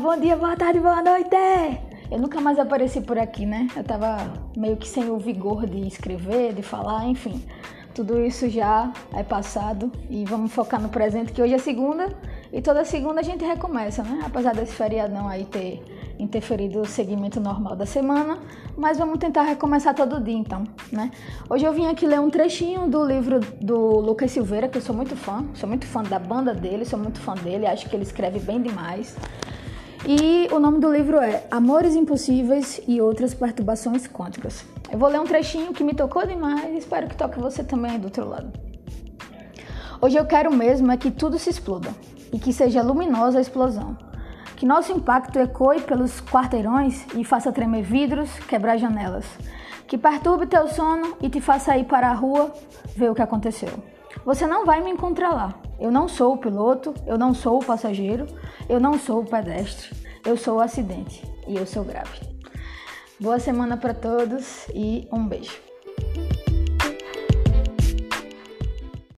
bom dia, boa tarde, boa noite! Eu nunca mais apareci por aqui, né? Eu tava meio que sem o vigor de escrever, de falar, enfim. Tudo isso já é passado e vamos focar no presente, que hoje é segunda e toda segunda a gente recomeça, né? Apesar desse feriadão aí ter interferido o segmento normal da semana, mas vamos tentar recomeçar todo dia então, né? Hoje eu vim aqui ler um trechinho do livro do Lucas Silveira, que eu sou muito fã, sou muito fã da banda dele, sou muito fã dele, acho que ele escreve bem demais. E o nome do livro é Amores Impossíveis e Outras Perturbações Quânticas. Eu vou ler um trechinho que me tocou demais e espero que toque você também do outro lado. Hoje eu quero mesmo é que tudo se exploda e que seja luminosa a explosão que nosso impacto ecoe pelos quarteirões e faça tremer vidros, quebrar janelas. Que perturbe teu sono e te faça ir para a rua ver o que aconteceu. Você não vai me encontrar lá. Eu não sou o piloto, eu não sou o passageiro, eu não sou o pedestre. Eu sou o acidente e eu sou grave. Boa semana para todos e um beijo.